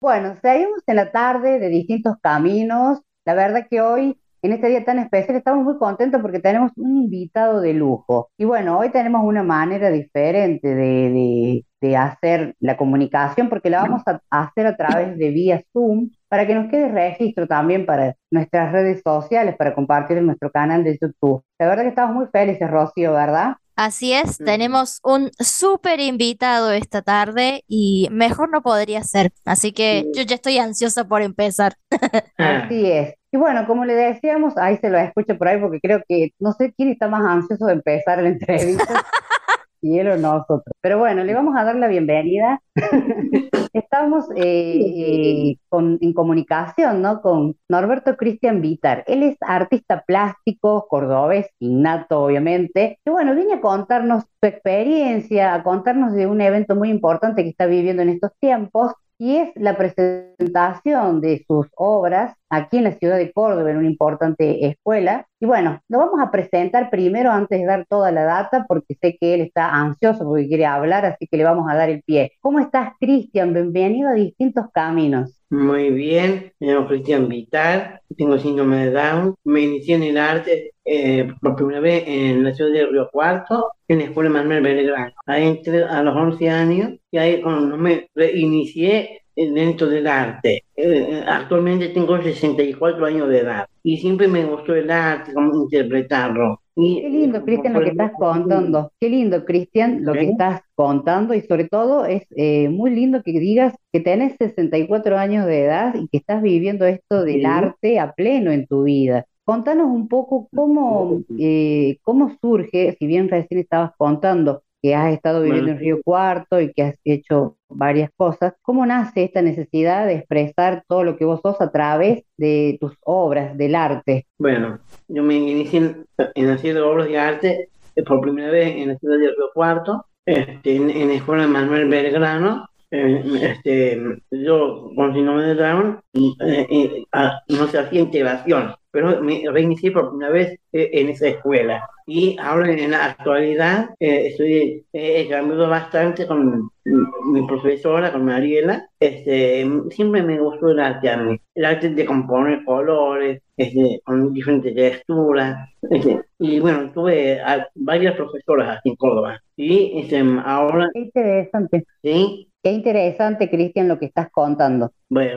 Bueno, seguimos en la tarde de distintos caminos. La verdad que hoy, en este día tan especial, estamos muy contentos porque tenemos un invitado de lujo. Y bueno, hoy tenemos una manera diferente de, de, hacer la comunicación porque la vamos a hacer a través de vía Zoom para que nos quede registro también para nuestras redes sociales, para compartir en nuestro canal de YouTube. La verdad que estamos muy felices, Rocío, ¿verdad? Así es, tenemos un súper invitado esta tarde y mejor no podría ser. Así que yo ya estoy ansiosa por empezar. Así es. Y bueno, como le decíamos, ahí se lo escucho por ahí porque creo que no sé quién está más ansioso de empezar la entrevista. y él o nosotros. Pero bueno, le vamos a dar la bienvenida. Estamos eh, eh, en comunicación ¿no? con Norberto Cristian Vitar. Él es artista plástico, cordobés, innato obviamente. Y bueno, viene a contarnos su experiencia, a contarnos de un evento muy importante que está viviendo en estos tiempos, y es la presentación de sus obras aquí en la ciudad de Córdoba, en una importante escuela. Y bueno, lo vamos a presentar primero antes de dar toda la data, porque sé que él está ansioso porque quiere hablar, así que le vamos a dar el pie. ¿Cómo estás, Cristian? Bienvenido a Distintos Caminos. Muy bien, me llamo Cristian Vital, tengo síndrome de Down, me inicié en el arte eh, por primera vez en la ciudad de Río Cuarto, en la escuela Manuel Belgrano. Ahí entré a los 11 años y ahí cuando me reinicié dentro del arte. Eh, actualmente tengo 64 años de edad y siempre me gustó el arte, cómo interpretarlo. Qué lindo, Cristian, lo que estás contando. Qué lindo, Cristian, lo que estás contando y sobre todo es eh, muy lindo que digas que tenés 64 años de edad y que estás viviendo esto del arte a pleno en tu vida. Contanos un poco cómo, eh, cómo surge, si bien recién estabas contando que has estado viviendo en Río Cuarto y que has hecho varias cosas, ¿cómo nace esta necesidad de expresar todo lo que vos sos a través de tus obras, del arte? Bueno, yo me inicié en, hacer obras de arte eh, por primera vez en la ciudad de Río Cuarto, este, en, la escuela de Manuel Belgrano, eh, este, yo con síndrome de Down eh, no se hacía integración pero me reinicié por primera vez eh, en esa escuela. Y ahora en la actualidad eh, estoy, he cambiado bastante con mi profesora, con Mariela. Este, siempre me gustó el arte a mí. El arte de componer colores, este, con diferentes texturas. Este, y bueno, tuve varias profesoras aquí en Córdoba. Y este, ahora... interesante. Sí, Qué interesante, Cristian, lo que estás contando. Bueno,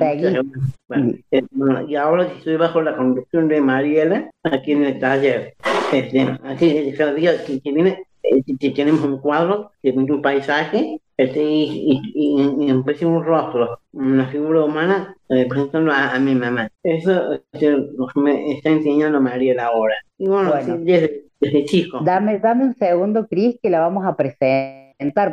eh, bueno, y ahora estoy bajo la conducción de Mariela aquí en el taller. Este, así, cada día que, viene eh, tenemos un cuadro de un paisaje este, y, y, y, un rostro, una figura humana eh, presentando a, mi mamá. Eso es lo que me está enseñando Mariela ahora. Y bueno, desde, desde, chico. Dame, dame un segundo, Cris, que la vamos a presentar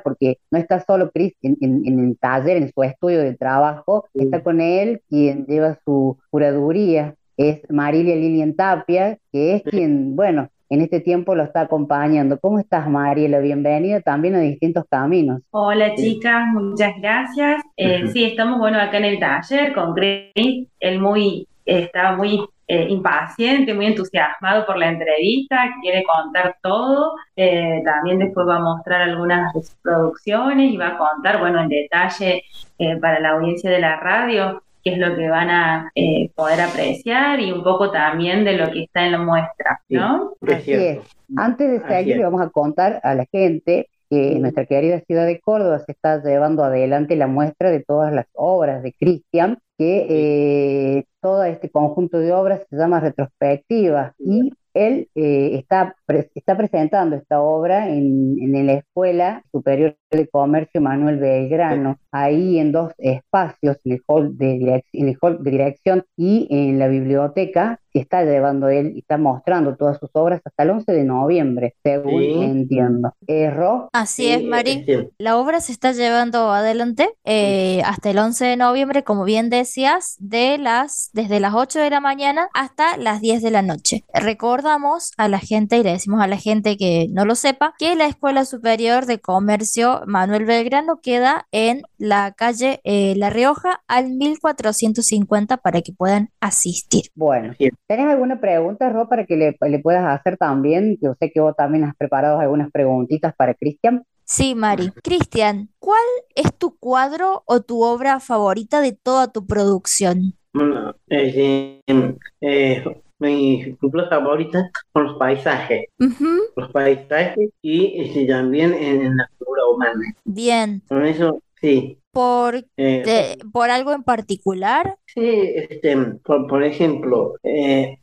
porque no está solo Chris en, el taller, en su estudio de trabajo, está con él quien lleva su curaduría, es Marilia Lilian Tapia, que es quien, bueno, en este tiempo lo está acompañando. ¿Cómo estás, Mariela? Bienvenida también a Distintos Caminos. Hola, chicas, muchas gracias. Eh, sí, estamos, bueno, acá en el taller con Chris, él muy, está muy eh, impaciente, muy entusiasmado por la entrevista, quiere contar todo. Eh, también después va a mostrar algunas producciones y va a contar, bueno, en detalle eh, para la audiencia de la radio qué es lo que van a poder apreciar y un poco también de lo que está en la muestra, ¿no? Así es. Antes de seguir, le vamos a contar a la gente que en nuestra querida ciudad de Córdoba se está llevando adelante la muestra de todas las obras de Cristian, que eh, todo este conjunto de obras se llama retrospectiva y él eh, está, está presentando esta obra en, en, la Escuela Superior de Comercio Manuel Belgrano, ahí en dos espacios, en el hall de, en el hall de dirección y en la biblioteca, que está llevando él y está mostrando todas sus obras hasta el 11 de noviembre, según entiendo. ¿Erró? Así es, Mari. La obra se está llevando adelante eh, hasta el 11 de noviembre, como bien decías, de las, desde las 8 de la mañana hasta las 10 de la noche. Recordamos a la gente, y le decimos a la gente que no lo sepa, que la Escuela Superior de Comercio Manuel Belgrano queda en la calle eh, La Rioja al 1450 para que puedan asistir. Bueno, ¿Tenés alguna pregunta, Ro, para que le, puedas hacer también? Yo sé que vos también has preparado algunas preguntitas para Cristian. Sí, Mari. Cristian, ¿cuál es tu cuadro o tu obra favorita de toda tu producción? Bueno, eh, eh, mis películas favoritas son los paisajes, los paisajes y este, también en, en la figura humana. Bien. Con eso, sí. ¿Por, eh, te- por algo en particular? sí, este, por, por ejemplo, eh,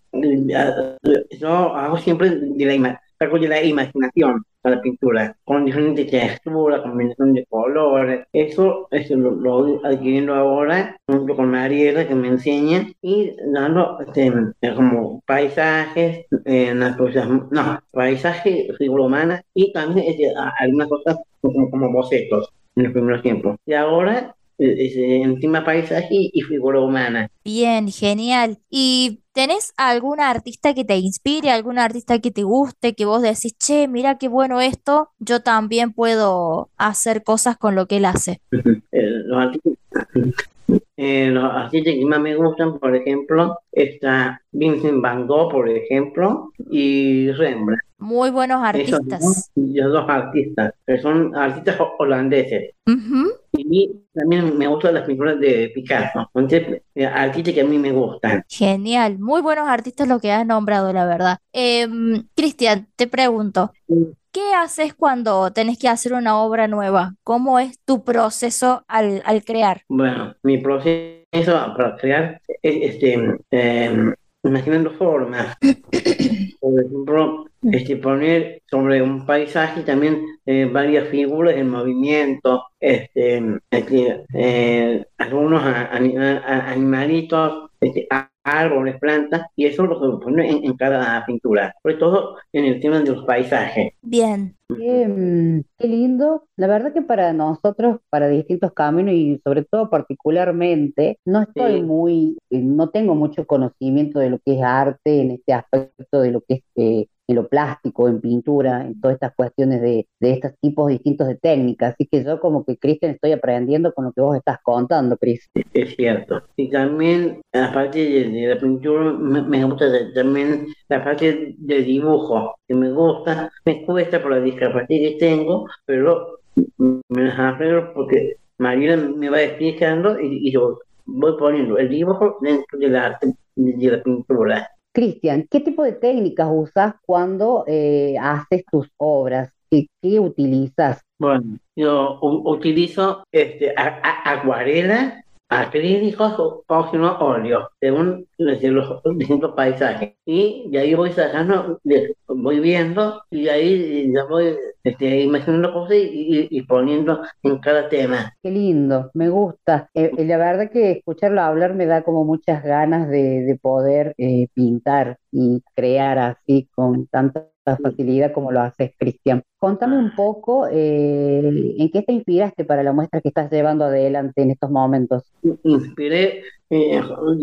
yo hago siempre de la, ima- de la imaginación a la pintura, con diferentes texturas, combinación de colores. Eso, eso lo, lo voy adquiriendo ahora junto con Mariela que me enseña y dando este, eh, como paisajes, eh, naturaleza- no, paisajes, figura humana y también este, algunas cosas como, como bocetos en los primeros tiempos. Y ahora encima paisaje y, figura humana. Bien, genial. ¿Y tenés alguna artista que te inspire, alguna artista que te guste, que vos decís, che, mira qué bueno esto, yo también puedo hacer cosas con lo que él hace? Eh, los artistas, eh, los artistas que más me gustan, por ejemplo, está Vincent Van Gogh, por ejemplo, y Rembrandt. Muy buenos Esos artistas. dos, los dos artistas, que son artistas ho- holandeses. Ujú, Y también me gustan las pinturas de Picasso, entonces, eh, artistas que a mí me gustan. Genial, muy buenos artistas lo que has nombrado, la verdad. Em, Cristian, te pregunto, ¿qué haces cuando tenés que hacer una obra nueva? ¿Cómo es tu proceso al, al crear? Bueno, mi proceso para crear es este, eh, imaginando formas. Por ejemplo, este, poner sobre un paisaje también eh, varias figuras en movimiento, este, este, eh, algunos a- anima- a- animalitos, este, árboles, plantas, y eso es lo que pone en, en cada pintura, sobre todo en el tema de los paisajes. Bien, Qué, mm, qué lindo. La verdad que para nosotros, para distintos caminos y sobre todo particularmente, no estoy Sí. muy, no tengo mucho conocimiento de lo que es arte en este aspecto de lo que es eh, en lo plástico, en pintura, en todas estas cuestiones de, de estos tipos distintos de técnicas. Así que yo como que, Cristian, estoy aprendiendo con lo que vos estás contando, Cris. Es cierto. Y también, aparte de, de la pintura, me, gusta de- también la parte del dibujo, que me gusta, me cuesta por la discapacidad que tengo, pero me las arreglo porque Mariela me va explicando y, y yo voy poniendo el dibujo dentro del arte, de, de la pintura. Cristian, ¿qué tipo de técnicas usas cuando eh, haces tus obras? ¿Qué, qué utilizas? Bueno, yo utilizo este, acuarela, acrílicos o o si no óleo, según los, distintos paisajes. Y de ahí voy sacando, voy viendo y ahí ya voy este, imaginando cosas y, y- y poniendo en cada tema. Qué lindo, me gusta. Eh, eh, la verdad que escucharlo hablar me da como muchas ganas de, de poder eh, pintar y crear así con tanta facilidad como lo haces, Cristian. Contame un poco eh, en qué te inspiraste para la muestra que estás llevando adelante en estos momentos. Inspiré eh,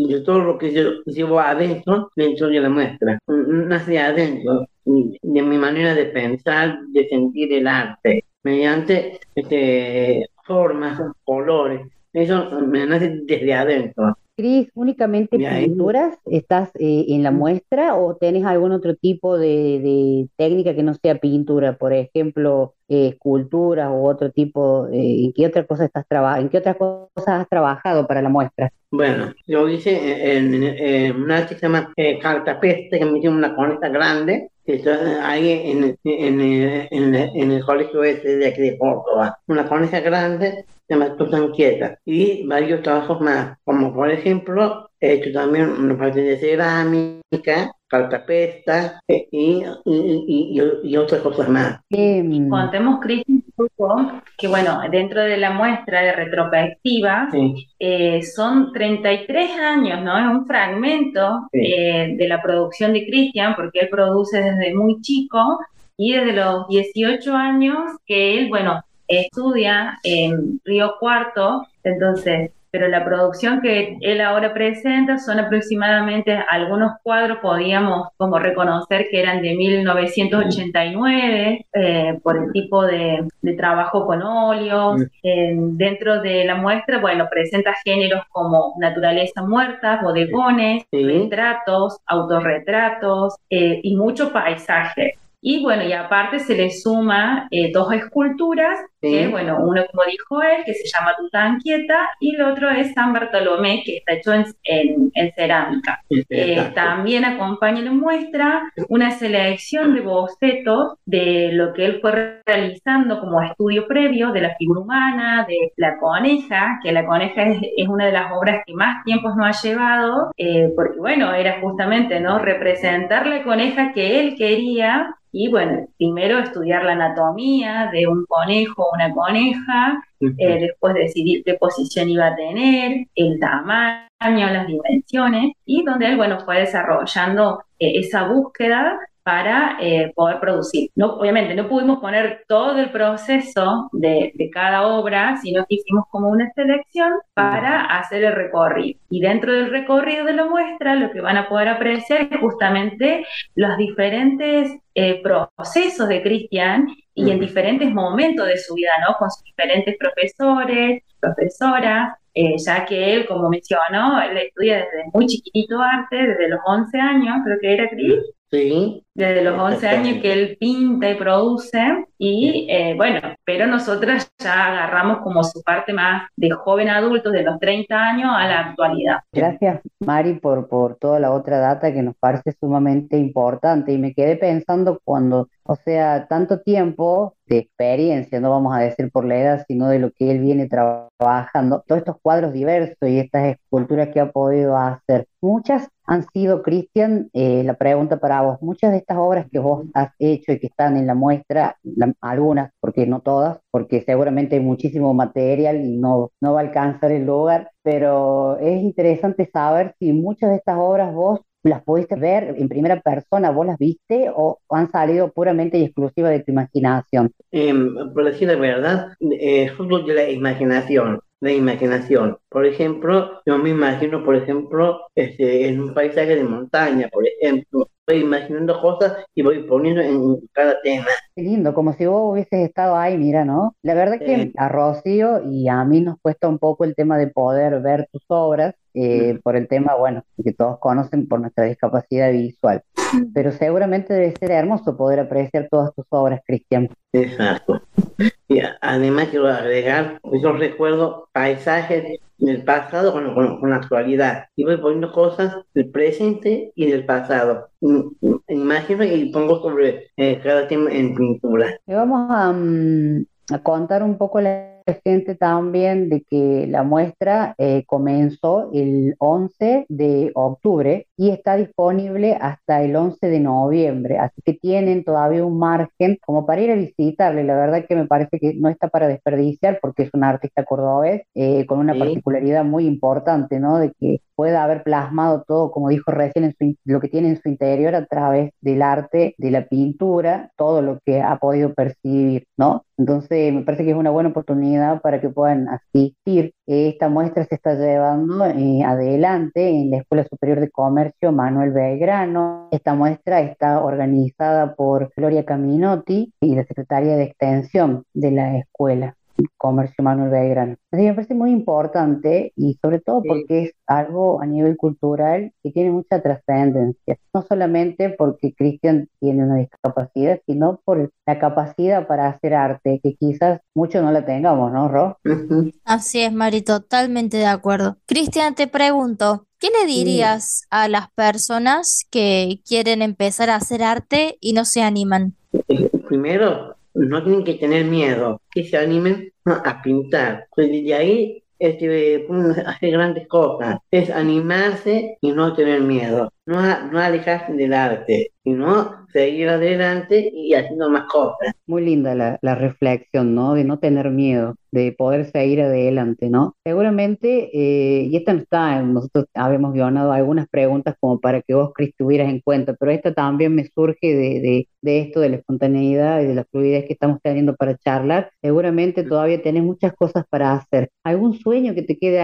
de todo lo que yo llevo adentro, dentro de la muestra. Nace adentro, de mi manera de pensar, de sentir el arte, mediante este, formas, colores. Eso me nace desde adentro. Cris, ¿únicamente pinturas estás eh, en la muestra o tenés algún otro tipo de, de técnica que no sea pintura? Por ejemplo, eh, esculturas u otro tipo, eh, ¿en qué otra cosa estás en qué otras cosas has trabajado para la muestra? Bueno, yo hice en, en- en un arte que se llama eh, Cartapeste, que me hicieron una coneta grande, que está ahí en, en, en, en- en el colegio este de aquí de Córdoba. Una coneta grande, se llama Tutanquieta. Y varios trabajos más, como por ejemplo, he hecho también una parte de cerámica, cartapesta eh, y, y, y, y- y otras cosas más. Eh, mm, Contemos, Cristian, poco que, bueno, dentro de la muestra de retrospectiva, Sí, eh, son 33 años, ¿no? Es un fragmento Sí. eh, de la producción de Cristian, porque él produce desde muy chico y desde los 18 años que él, bueno, estudia en Río Cuarto, entonces, pero la producción que él ahora presenta son aproximadamente algunos cuadros, podíamos como reconocer que eran de 1989, eh, por el tipo de, de trabajo con óleos. Eh, dentro de la muestra, bueno, presenta géneros como naturaleza muerta, bodegones, Sí. retratos, autorretratos eh, y mucho paisaje. Y bueno, y aparte se le suma eh, dos esculturas, que bueno, uno como dijo él, que se llama Tutanquieta, y el otro es San Bartolomé, que está hecho en, en, cerámica. Eh, también acompaña la muestra una selección de bocetos de lo que él fue realizando como estudio previo de la figura humana, de la coneja, que la coneja es, es una de las obras que más tiempo nos ha llevado, eh, porque bueno, era justamente ¿no? representar la coneja que él quería y bueno, primero estudiar la anatomía de un conejo una coneja, eh, después decidir qué posición iba a tener, el tamaño, las dimensiones, y donde él, bueno, fue desarrollando eh, esa búsqueda para eh, poder producir. No, obviamente no pudimos poner todo el proceso de, cada obra, sino que hicimos como una selección para hacer el recorrido. Y dentro del recorrido de la muestra lo que van a poder apreciar es justamente los diferentes eh, procesos de Cristian y en diferentes momentos de su vida, ¿no? Con sus diferentes profesores, profesoras, eh, ya que él, como mencionó, él estudia desde muy chiquitito arte, desde los 11 años, creo que era Cris, desde los 11 años que él pinta y produce, y eh, bueno, pero nosotras ya agarramos como su parte más de joven adulto, de los 30 años a la actualidad. Gracias, Mari, por, por toda la otra data que nos parece sumamente importante. Y me quedé pensando cuando, o sea, tanto tiempo de experiencia, no vamos a decir por la edad, sino de lo que él viene trabajando, todos estos cuadros diversos y estas esculturas que ha podido hacer. Muchas han sido, Cristian, eh, la pregunta para vos, muchas de estas obras que vos has hecho y que están en la muestra, algunas, porque no todas, porque seguramente hay muchísimo material y no, no va a alcanzar el lugar, pero es interesante saber si muchas de estas obras vos las pudiste ver en primera persona, vos las viste o han salido puramente y exclusiva de tu imaginación. Em, por decir la verdad, es eh, fruto de la imaginación la imaginación. Por ejemplo, yo me imagino, por ejemplo, este, en un paisaje de montaña, por ejemplo, voy imaginando cosas y voy poniendo en cada tema. Qué lindo, como si vos hubieses estado ahí, mira, ¿no? La verdad que a Rocío y a mí nos cuesta un poco el tema de poder ver tus obras, eh, por el tema, bueno, que todos conocen por nuestra discapacidad visual. Pero seguramente debe ser hermoso poder apreciar todas tus obras, Cristian. Exacto. Y además quiero agregar, yo recuerdo paisajes del pasado con, con, la actualidad. Y voy poniendo cosas del presente y del pasado. Imagino y pongo sobre eh, cada tema en pintura. Y vamos a, mm, a contar un poco la gente también de que la muestra eh, comenzó el 11 de octubre y está disponible hasta el 11 de noviembre, así que tienen todavía un margen como para ir a visitarle. La verdad que me parece que no está para desperdiciar porque es un artista cordobés eh, con una particularidad muy importante, ¿no? De que pueda haber plasmado todo, como dijo recién, en lo que tiene en su interior a través del arte, de la pintura, todo lo que ha podido percibir, ¿no? Entonces, me parece que es una buena oportunidad para que puedan asistir. Esta muestra se está llevando eh, adelante en la Escuela Superior de Comercio Manuel Belgrano. Esta muestra está organizada por Gloria Caminotti y la Secretaría de Extensión de la escuela. Comercio Manuel Belgrano. Así que me parece muy importante y sobre todo porque es algo a nivel cultural que tiene mucha trascendencia. No solamente porque Cristian tiene una discapacidad, sino por la capacidad para hacer arte, que quizás muchos no la tengamos, ¿no, Ro? Así es, Mari, totalmente de acuerdo. Cristian, te pregunto, ¿Qué le dirías a las personas que quieren empezar a hacer arte y no se animan? Primero, no tienen que tener miedo, que se animen a pintar. Pues de ahí este, hacer grandes cosas. Es animarse y no tener miedo. No, no alejarse del arte, sino seguir adelante y haciendo más cosas. Muy linda la, la reflexión, ¿no? De no tener miedo de poder seguir adelante, ¿no? Seguramente, eh, y esta no está, nosotros habíamos guionado algunas preguntas como para que vos, Cris, tuvieras en cuenta, pero esta también me surge de, de, esto, de la espontaneidad y de la fluidez que estamos teniendo para charlar. Seguramente todavía tenés muchas cosas para hacer. ¿Algún sueño que te quede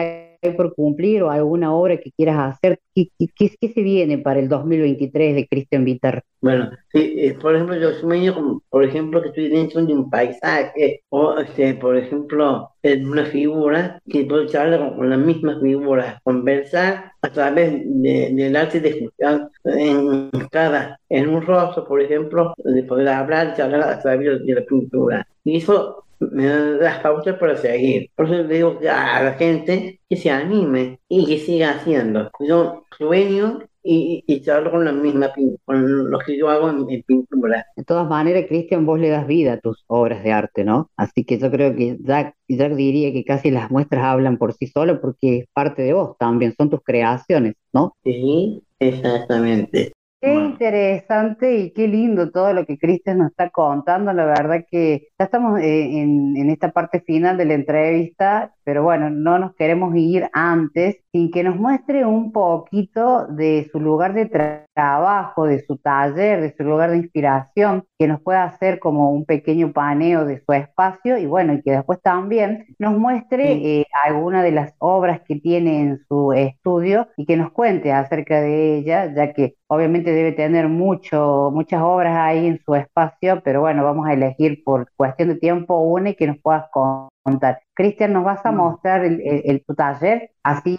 por cumplir o alguna obra que quieras hacer? ¿Qué, qué, qué se viene para el 2023 de Cristian Vitar? Bueno, sí, eh, por ejemplo, yo sueño, por ejemplo, que estoy dentro de un paisaje o, este, por ejemplo, en una figura que puedo charlar con, la misma figura, conversar a través del arte de escuchar en cada, en un rostro, por ejemplo, de poder hablar, charlar a través de la pintura. Y eso me da las pautas para seguir. Por eso le digo a la gente que se anime y que siga haciendo. Yo sueño y, y, charlo con la misma con lo que yo hago en, pintura. De todas maneras, Cristian, vos le das vida a tus obras de arte, ¿no? Así que yo creo que Jack, Jack diría que casi las muestras hablan por sí solo porque es parte de vos también, son tus creaciones, ¿no? Sí, exactamente. Qué interesante y qué lindo todo lo que Cristian nos está contando. La verdad que ya estamos eh, en, en, esta parte final de la entrevista, pero bueno, no nos queremos ir antes sin que nos muestre un poquito de su lugar de trabajo, de su taller, de su lugar de inspiración, que nos pueda hacer como un pequeño paneo de su espacio y bueno, y que después también nos muestre eh, alguna de las obras que tiene en su estudio y que nos cuente acerca de ella, ya que obviamente debe tener mucho, muchas obras ahí en su espacio, pero bueno, vamos a elegir por cuestión de tiempo una y que nos puedas contar. Cristian, ¿nos vas a mostrar el, tu taller? Así,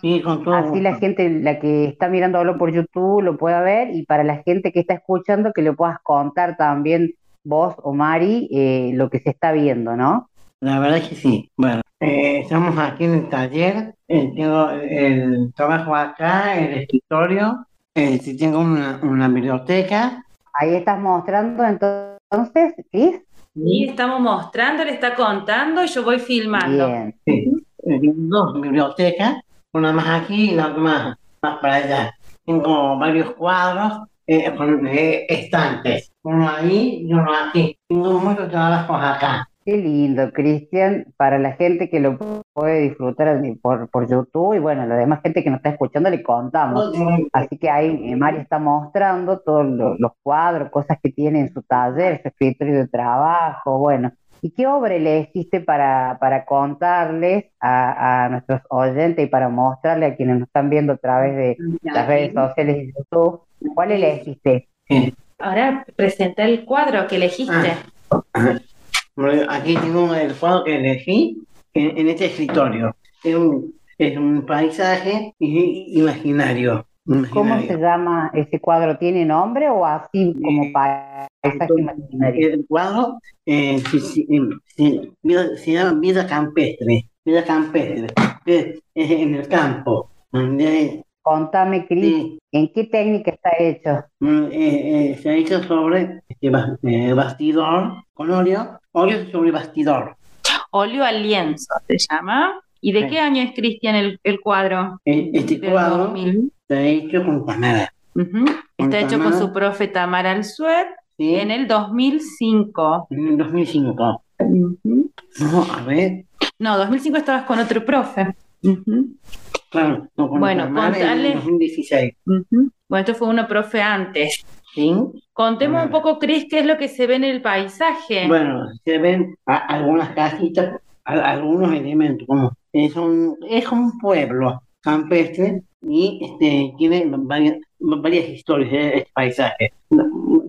así la gente, la que está mirándolo por YouTube, lo pueda ver y para la gente que está escuchando, que le puedas contar también vos o Mari eh, lo que se está viendo, ¿no? La verdad es que sí. Bueno, eh, estamos aquí en el taller, eh, tengo el trabajo acá, el escritorio, tengo una, una biblioteca. Ahí estás mostrando entonces, ¿sí? Sí, estamos mostrando, le está contando y yo voy filmando. Bien. Sí. Dos bibliotecas, una más aquí y la otra más, más para allá. Tengo varios cuadros eh, con eh, estantes, uno ahí y uno aquí. Tengo muchos trabajos acá. Qué lindo, Cristian, para la gente que lo puede disfrutar por, por YouTube y bueno, la demás gente que nos está escuchando le contamos. Así que ahí eh, Mari está mostrando todos los cuadros, cosas que tiene en su taller, su escritorio de trabajo, bueno. ¿Y qué obra elegiste para, para contarles a, a nuestros oyentes y para mostrarle a quienes nos están viendo a través de las redes sociales de YouTube? ¿Cuál elegiste? Ahora presenta el cuadro que elegiste. Ah. Aquí tengo el cuadro que elegí en, este escritorio. Es un, es un paisaje imaginario, ¿Cómo se llama ese cuadro? ¿Tiene nombre o así como eh, paisaje imaginario? El cuadro eh, se, se, llama Vida Campestre. Vida Campestre. Es, en el campo. Contame, Cris, ¿en qué técnica está hecho? Mm, eh, se ha hecho sobre este bastidor con óleo Óleo sobre bastidor. Óleo al lienzo se llama. ¿Y de qué año es Cristian el, el, cuadro? Este cuadro está hecho con Tamara. Está hecho con su profe Tamara Alzuet en el 2005. En el 2005. No, a ver. No, 2005 estabas con otro profe. Claro, no, bueno, contale. En 2016. Bueno, esto fue uno profe antes. ¿Sí? Contemos un poco, Cris, qué es lo que se ve en el paisaje. Bueno, se ven algunas casitas, algunos elementos, como es un, es un pueblo campestre y este, tiene varias, varias historias de este paisaje.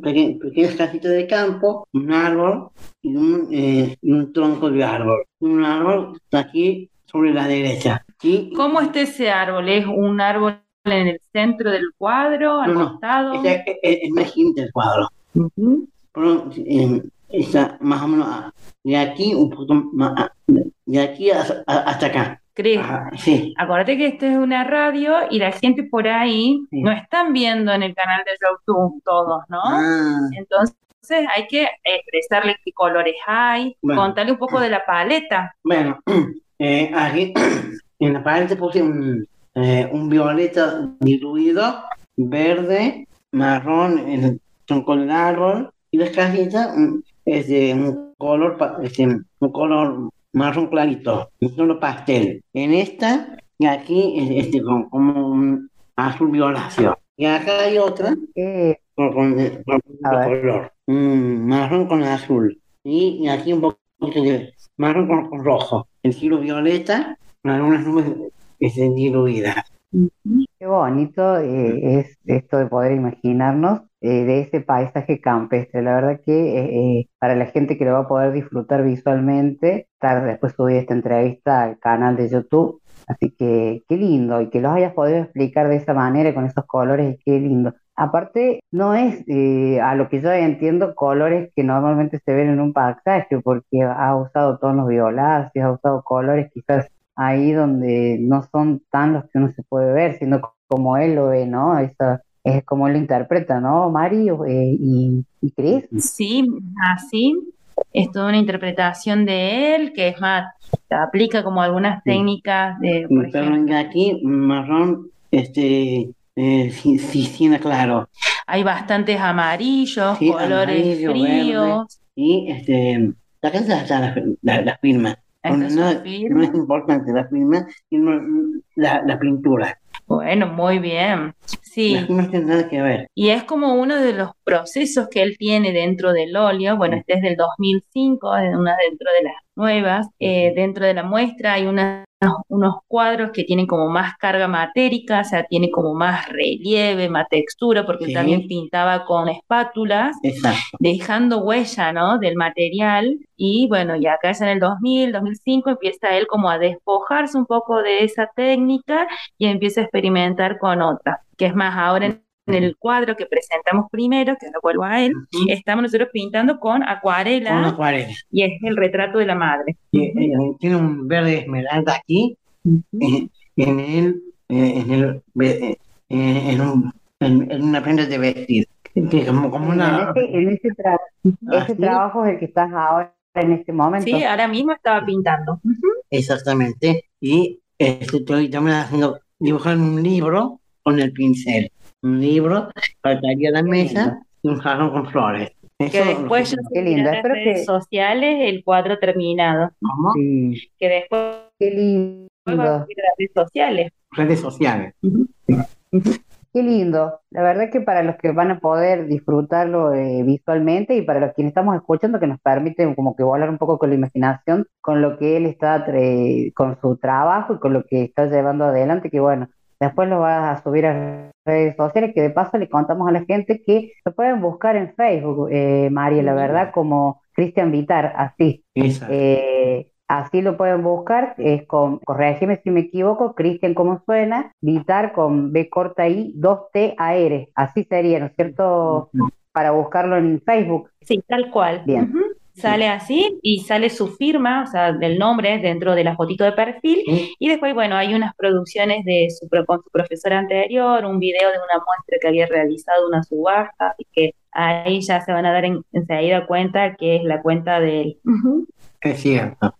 pequeñas casitas de campo, un árbol y un, eh, y un tronco de árbol. Un árbol está aquí sobre la derecha. ¿Sí? ¿Cómo está ese árbol? ¿Es un árbol en el centro del cuadro, al costado. No, es, es, es del cuadro. Pero, eh, está más o menos de aquí un poco más, de aquí hasta, hasta acá. Cris, sí. acuérdate que esto es una radio y la gente por ahí no están viendo en el canal de YouTube todos, ¿no? Ah. Entonces hay que expresarle qué colores hay, contarle un poco de la paleta. Bueno, eh, aquí en la paleta puse un, eh, un violeta diluido, verde, marrón, el tronco del árbol, y las cajitas es de un color, este, un color marrón clarito, un color pastel. En esta, y aquí, este, como, un azul violáceo. Y acá hay otra con, con, color, marrón con azul. Y, aquí un poquito de marrón con, rojo. El cielo violeta, algunas nubes este, diluida. Qué bonito eh, es esto de poder imaginarnos eh, de ese paisaje campestre. La verdad que eh, para la gente que lo va a poder disfrutar visualmente, estar después subir esta entrevista al canal de YouTube. Así que qué lindo y que los hayas podido explicar de esa manera, con esos colores, qué lindo. Aparte, no es a lo que yo entiendo colores que normalmente se ven en un paisaje, porque ha usado tonos violáceos, ha usado colores quizás ahí donde no son tan los que uno se puede ver, sino como él lo ve, ¿no? Eso es como él lo interpreta, ¿no, Mario eh, y, y Cris? Sí, así. Es toda una interpretación de él, que es más, aplica como algunas técnicas de... Por Pero aquí, marrón, este, eh, sí, claro. Hay bastantes amarillos, colores fríos. y este, la casa la, la, la firma. No, no, es importante la firma, sino la, la pintura. Bueno, muy bien. Sí. No tiene nada que ver. Y es como uno de los procesos que él tiene dentro del óleo. Bueno, este es del 2005, es una dentro de las nuevas. Eh, dentro de la muestra hay una unos cuadros que tienen como más carga matérica, o sea, tiene como más relieve, más textura, porque también pintaba con espátulas, dejando huella, ¿no? Del material. Y bueno, y acá es en el 2000, 2005, empieza él como a despojarse un poco de esa técnica y empieza a experimentar con otra, que es más ahora en en el cuadro que presentamos primero, que ahora vuelvo a él, estamos nosotros pintando con acuarela, acuarela, y es el retrato de la madre. Eh, tiene un verde esmeralda aquí, eh, en el, eh, en, el en, un, en, una prenda de vestir. Como, como una... En ese, ese, trabajo es el que estás ahora en este momento. Sí, ahora mismo estaba pintando. Exactamente. Y estoy también haciendo, dibujando un libro con el pincel un libro, faltaría la mesa y un jarrón con flores. que después yo qué lindo. en las redes sociales el cuadro terminado. ¿Cómo? Que después qué lindo. a las redes sociales. Redes sociales. Qué lindo. La verdad que para los que van a poder disfrutarlo eh, visualmente y para los quienes estamos escuchando que nos permiten como que volar un poco con la imaginación, con lo que él está, con su trabajo y con lo que está llevando adelante, que bueno, Después lo vas a subir a redes sociales, que de paso le contamos a la gente que lo pueden buscar en Facebook, eh, María, la verdad, como Cristian Vitar, así. Eh, así lo pueden buscar, es con, corregime si me equivoco, Cristian como suena, Vitar con B corta I, 2T A R, así sería, ¿no es cierto? Para buscarlo en Facebook. Sí, tal cual. Bien. Sale así y sale su firma, o sea, del nombre dentro de la fotito de perfil. Y después, bueno, hay unas producciones de su, con su profesor anterior, un video de una muestra que había realizado una subasta, así que ahí ya se van a dar en, enseguida cuenta que es la cuenta de él. Es cierto.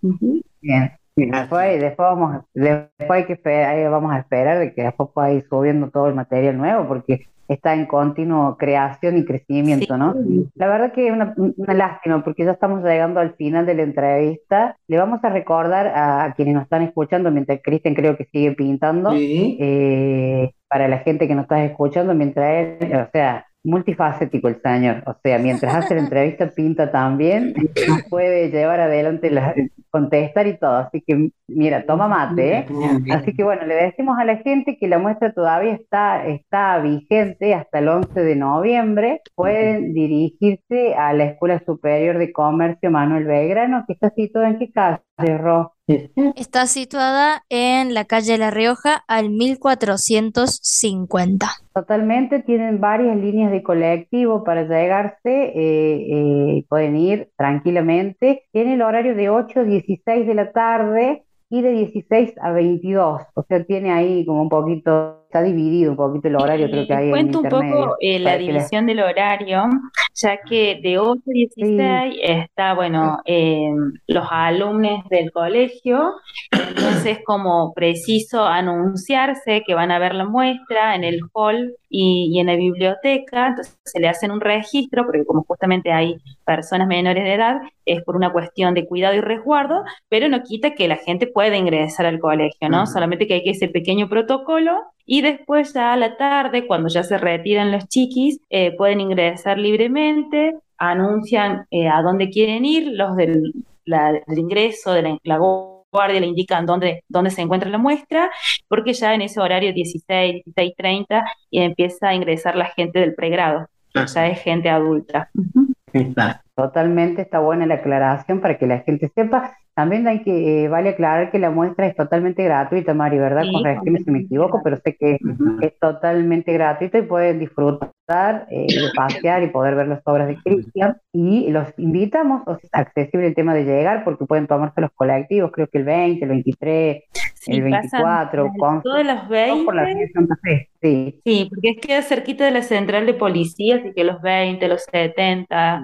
Bien. Después, después, vamos, después hay que esperar, vamos a esperar de que después pueda ir subiendo todo el material nuevo, porque está en continuo creación y crecimiento, ¿no? La verdad que es una, lástima porque ya estamos llegando al final de la entrevista. Le vamos a recordar a, quienes nos están escuchando, mientras Cristian creo que sigue pintando, eh, para la gente que nos está escuchando, mientras él, o sea, multifacético el señor, o sea, mientras hace la entrevista pinta también, puede llevar adelante, la, contestar y todo, así que mira, toma mate, ¿eh? así que bueno, le decimos a la gente que la muestra todavía está, está vigente hasta el 11 de noviembre, pueden dirigirse a la Escuela Superior de Comercio Manuel Belgrano, que está situada en qué calle, Ro? Está situada en la calle La Rioja al 1450. Totalmente, tienen varias líneas de colectivo para llegarse, eh, eh, pueden ir tranquilamente. Tiene el horario de 8 a 16 de la tarde y de 16 a 22, o sea, tiene ahí como un poquito, está dividido un poquito el horario, creo que hay Cuento un poco eh, la división del horario, ya que de 8 a 16 está, bueno, los alumnos del colegio, entonces como preciso anunciarse que van a ver la muestra en el hall y, en la biblioteca, entonces se le hacen un registro, porque como justamente hay personas menores de edad, es por una cuestión de cuidado y resguardo, pero no quita que la gente pueda ingresar al colegio, ¿no? Solamente que hay que ese pequeño protocolo y después ya a la tarde, cuando ya se retiran los chiquis, eh, pueden ingresar libremente, anuncian eh, a dónde quieren ir, los del, ingreso, de la, la guardia le indican dónde, dónde se encuentra la muestra, porque ya en ese horario 16, 16.30 y empieza a ingresar la gente del pregrado, ya es gente adulta. Exacto. Totalmente está buena la aclaración para que la gente sepa. También hay que, eh, vale aclarar que la muestra es totalmente gratuita, Mari, ¿verdad? Sí, Corregime si me equivoco, pero sé que Ujú. es totalmente gratuita y pueden disfrutar eh, de pasear y poder ver las obras de Cristian. Y los invitamos, o sea, es accesible el tema de llegar porque pueden tomarse los colectivos, creo que el 20, el 23, Sí, el pasan 24, de con, todos los todos por la 20, Santa Fe. Sí, sí, porque es queda cerquita de la central de policía, así que los 20, los 70,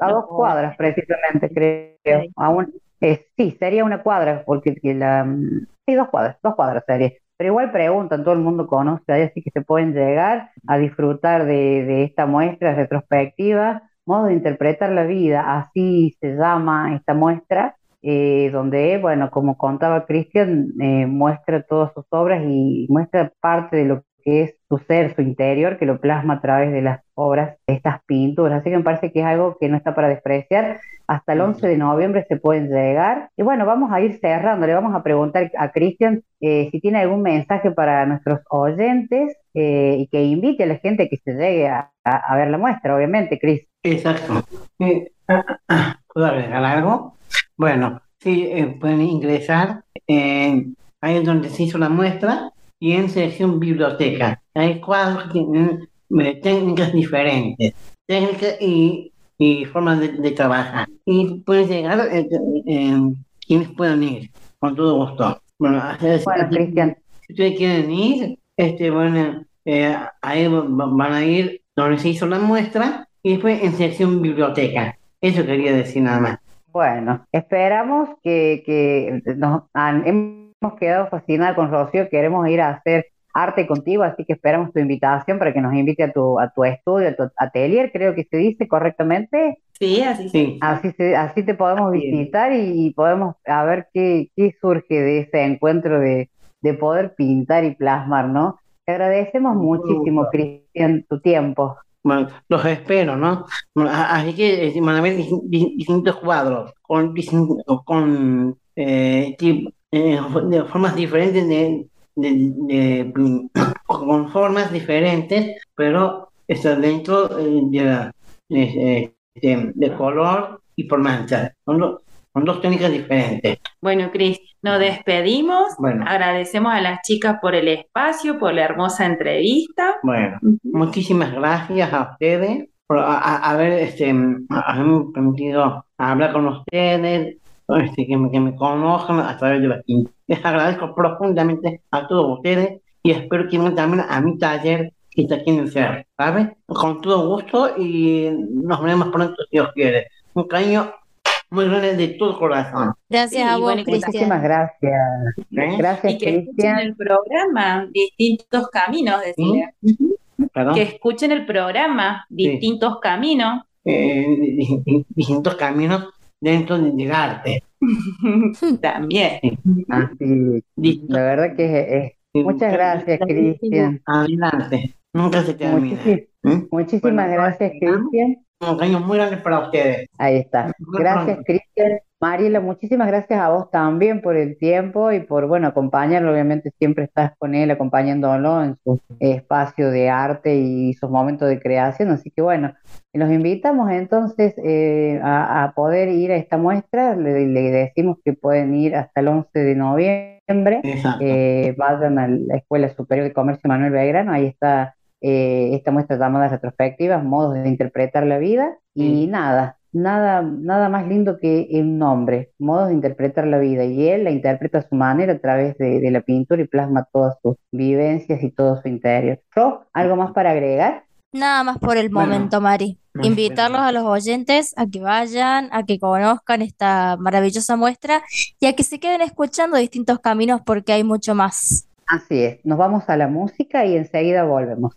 a dos cuadras precisamente, creo. Sí. A un- eh, sí, sería una cuadra, porque que la, mm, sí, dos cuadras, dos cuadras sería. Pero igual preguntan, todo el mundo conoce así que se pueden llegar a disfrutar de, de esta muestra retrospectiva, modo de interpretar la vida, así se llama esta muestra, eh, donde, bueno, como contaba Cristian, eh, muestra todas sus obras y muestra parte de lo que es su ser, su interior, que lo plasma a través de las obras, de estas pinturas. Así que me parece que es algo que no está para despreciar. Hasta el 11 de noviembre se pueden llegar. Y bueno, vamos a ir cerrando. Le vamos a preguntar a Cristian eh, si tiene algún mensaje para nuestros oyentes eh, y que invite a la gente que se llegue a, a- a ver la muestra, obviamente, Cris. Exacto. Eh, ah, ah, ¿Puedo agregar algo? Bueno, sí, eh, pueden ingresar en ahí es donde se hizo la muestra y en sección biblioteca. Hay cuadros que tienen eh, técnicas diferentes, técnicas y, y formas de, de trabajar. Y pueden llegar eh, eh, quienes puedan ir, con todo gusto. Bueno, así- Bueno, Cristian, si ustedes quieren ir, este, bueno, eh, ahí va- van a ir donde se hizo la muestra y después en sección biblioteca. Eso quería decir nada más. Bueno, esperamos que, que nos han- hemos quedado fascinados con Rocío, queremos ir a hacer arte contigo, así que esperamos tu invitación para que nos invite a tu, a tu estudio, a tu atelier, creo que se dice correctamente. sí, así se Sí, Así, se- así te podemos Así visitar y, y podemos a ver qué, qué surge de ese encuentro de, de poder pintar y plasmar, ¿no? Te agradecemos muchísimo. Cristian, tu tiempo. bueno, los espero, ¿no? A- así que eh, van a ver dis- dis- distintos cuadros con, con eh, tip- eh, de formas diferentes de, de- de con formas diferentes, pero está dentro eh, de, la- de, color y por mancha. Son, do- son dos técnicas diferentes. Bueno, Cris, nos despedimos. Bueno. Agradecemos a las chicas por el espacio, por la hermosa entrevista. Bueno, muchísimas gracias a ustedes por a- a- haber este, a- haberme permitido hablar con ustedes, este, que, me, que me conozcan a través de la quinta. Les agradezco profundamente a todos ustedes y espero que vengan también a mi taller que está aquí en el cerro, ¿sabes? Con todo gusto y nos veremos pronto si Dios quiere. Un cariño muy grande de todo corazón. Gracias Sí, a vos, que Muchísimas Cristian. gracias. ¿eh? Gracias, Y que escuchen Cristian. el programa Distintos Caminos, decirle. Perdón. Que escuchen el programa Distintos Caminos. Eh, di- di- distintos caminos dentro de- del arte. También. Así, la verdad que es, es- muchas gracias, Cristian. Adelante, nunca se termina. Muchísimas, ¿Mm? muchísimas Bueno, gracias, terminamos. Cristian. Un cariño muy grande para ustedes. Ahí está. Gracias, Cristian. Mariela, muchísimas gracias a vos también por el tiempo y por, bueno, acompañarlo. Obviamente siempre estás con él acompañándolo en su espacio de arte y sus momentos de creación. Así que, bueno, los invitamos entonces eh, a, a poder ir a esta muestra. Le, le decimos que pueden ir hasta el 11 de noviembre. Eh, vayan a la Escuela Superior de Comercio Manuel Belgrano, ahí está eh, esta muestra llamada Retrospectivas, modos de interpretar la vida, y nada, nada, nada más lindo que un nombre, modos de interpretar la vida, y él la interpreta a su manera a través de, de la pintura y plasma todas sus vivencias y todo su interior. Ro, ¿algo más para agregar? Nada más por el Bueno. momento, Mari. Bueno, Invitarlos a los oyentes a que vayan, a que conozcan esta maravillosa muestra y a que se queden escuchando distintos caminos porque hay mucho más. Así es, nos vamos a la música y enseguida volvemos.